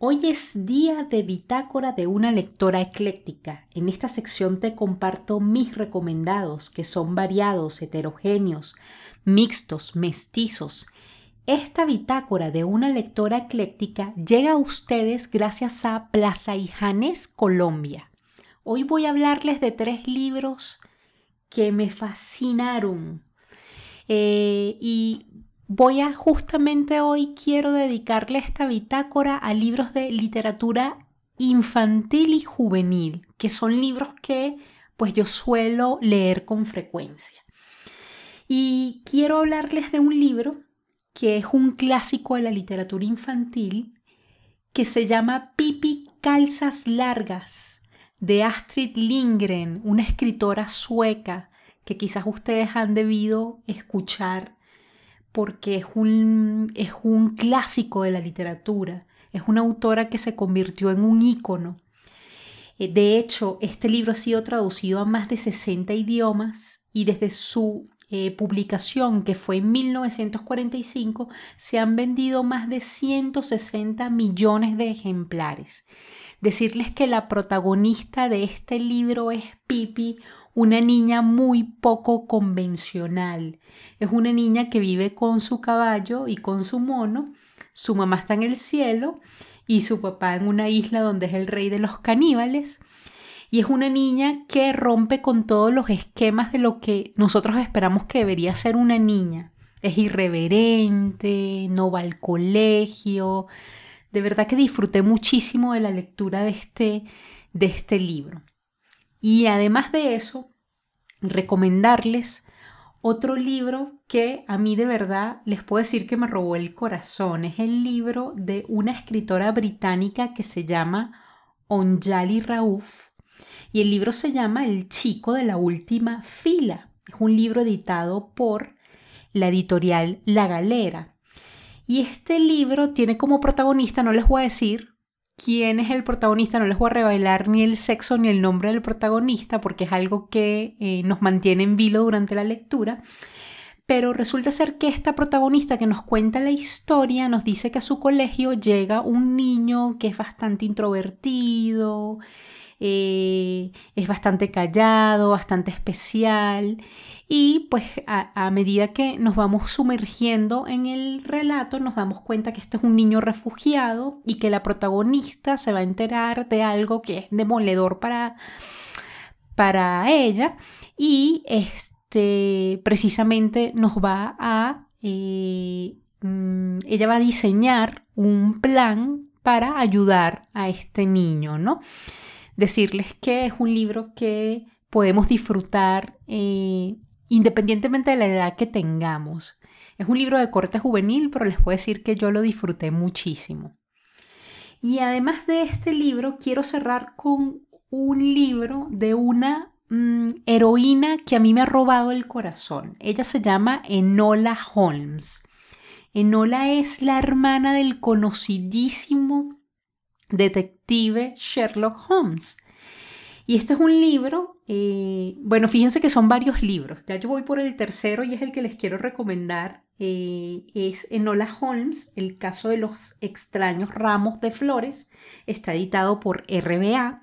Hoy es día de bitácora de una lectora ecléctica. En esta sección te comparto mis recomendados, que son variados, heterogéneos, mixtos, mestizos. Esta bitácora de una lectora ecléctica llega a ustedes gracias a Plaza Ijanes, Colombia. Hoy voy a hablarles de tres libros que me fascinaron. Eh, y Voy a justamente hoy quiero dedicarle esta bitácora a libros de literatura infantil y juvenil, que son libros que pues yo suelo leer con frecuencia. Y quiero hablarles de un libro que es un clásico de la literatura infantil que se llama Pipi Calzas Largas de Astrid Lindgren, una escritora sueca que quizás ustedes han debido escuchar porque es un, es un clásico de la literatura, es una autora que se convirtió en un ícono. Eh, de hecho, este libro ha sido traducido a más de 60 idiomas y desde su eh, publicación, que fue en 1945, se han vendido más de 160 millones de ejemplares. Decirles que la protagonista de este libro es Pipi, una niña muy poco convencional. Es una niña que vive con su caballo y con su mono. Su mamá está en el cielo y su papá en una isla donde es el rey de los caníbales. Y es una niña que rompe con todos los esquemas de lo que nosotros esperamos que debería ser una niña. Es irreverente, no va al colegio. De verdad que disfruté muchísimo de la lectura de este, de este libro. Y además de eso, recomendarles otro libro que a mí de verdad les puedo decir que me robó el corazón. Es el libro de una escritora británica que se llama Onjali Rauf. Y el libro se llama El chico de la última fila. Es un libro editado por la editorial La Galera. Y este libro tiene como protagonista, no les voy a decir quién es el protagonista, no les voy a revelar ni el sexo ni el nombre del protagonista porque es algo que eh, nos mantiene en vilo durante la lectura. Pero resulta ser que esta protagonista que nos cuenta la historia nos dice que a su colegio llega un niño que es bastante introvertido, eh, es bastante callado, bastante especial y pues a, medida que nos vamos sumergiendo en el relato nos damos cuenta que este es un niño refugiado y que la protagonista se va a enterar de algo que es demoledor para, para ella y este precisamente nos va a eh, mm, ella va a diseñar un plan para ayudar a este niño, ¿no? Decirles que es un libro que podemos disfrutar eh, independientemente de la edad que tengamos. Es un libro de corte juvenil, pero les puedo decir que yo lo disfruté muchísimo. Y además de este libro, quiero cerrar con un libro de una mm, heroína que a mí me ha robado el corazón. Ella se llama Enola Holmes. Enola es la hermana del conocidísimo detective Sherlock Holmes. Y este es un libro, eh, bueno, fíjense que son varios libros. Ya yo voy por el tercero y es el que les quiero recomendar. Eh, es Enola Holmes, el caso de los extraños ramos de flores. Está editado por RBA.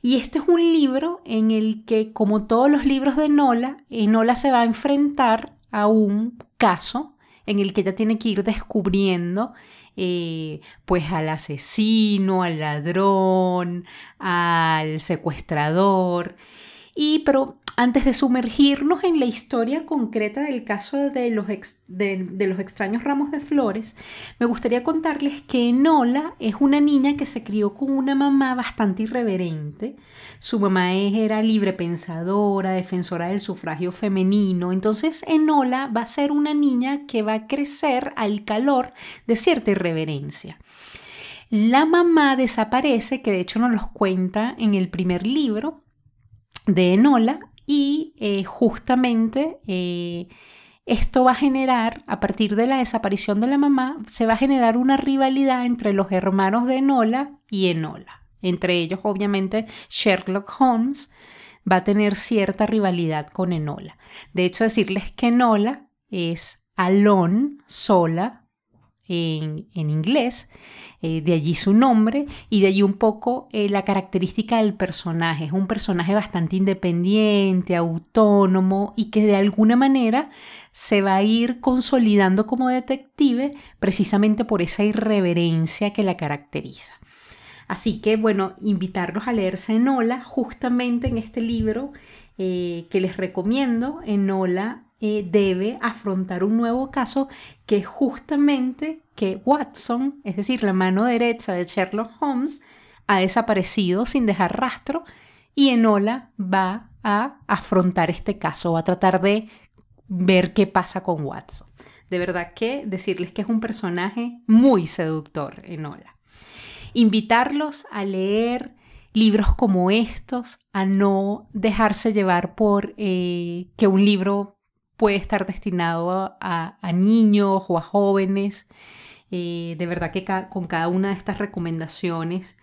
Y este es un libro en el que, como todos los libros de Enola, Enola se va a enfrentar a un caso en el que ella tiene que ir descubriendo eh, pues al asesino, al ladrón, al secuestrador. Y pero antes de sumergirnos en la historia concreta del caso de los, de, los, extraños ramos de flores, me gustaría contarles que Enola es una niña que se crió con una mamá bastante irreverente. Su mamá era libre pensadora, defensora del sufragio femenino. Entonces Enola va a ser una niña que va a crecer al calor de cierta irreverencia. La mamá desaparece, que de hecho nos los cuenta en el primer libro, de Enola y eh, justamente eh, esto va a generar, a partir de la desaparición de la mamá, se va a generar una rivalidad entre los hermanos de Enola y Enola. Entre ellos, obviamente, Sherlock Holmes va a tener cierta rivalidad con Enola. De hecho, decirles que Enola es alone, sola, en, inglés, eh, de allí su nombre y de allí un poco eh, la característica del personaje. Es un personaje bastante independiente, autónomo y que de alguna manera se va a ir consolidando como detective precisamente por esa irreverencia que la caracteriza. Así que bueno, invitarlos a leerse Enola justamente en este libro eh, que les recomiendo. Enola debe afrontar un nuevo caso que es justamente que Watson, es decir, la mano derecha de Sherlock Holmes, ha desaparecido sin dejar rastro y Enola va a afrontar este caso, va a tratar de ver qué pasa con Watson. De verdad que decirles que es un personaje muy seductor, Enola. Invitarlos a leer libros como estos, a no dejarse llevar por eh, que un libro puede estar destinado a, niños o a jóvenes. Eh, de verdad que con cada una de estas recomendaciones,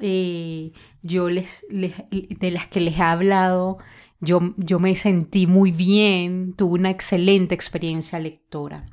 eh, yo les, de las que les he hablado, yo, yo me sentí muy bien, tuve una excelente experiencia lectora.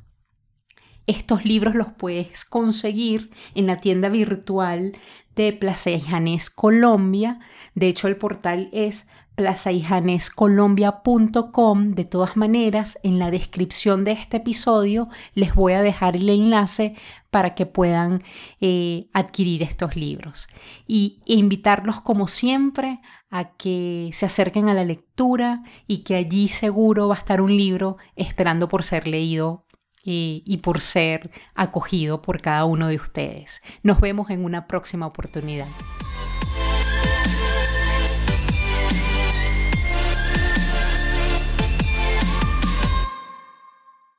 Estos libros los puedes conseguir en la tienda virtual de Plaza Janés Colombia. De hecho, el portal es plazaijanescolombia.com. De todas maneras, en la descripción de este episodio les voy a dejar el enlace para que puedan eh, adquirir estos libros. Y invitarlos, como siempre, a que se acerquen a la lectura y que allí seguro va a estar un libro esperando por ser leído y, y, por ser acogido por cada uno de ustedes. Nos vemos en una próxima oportunidad.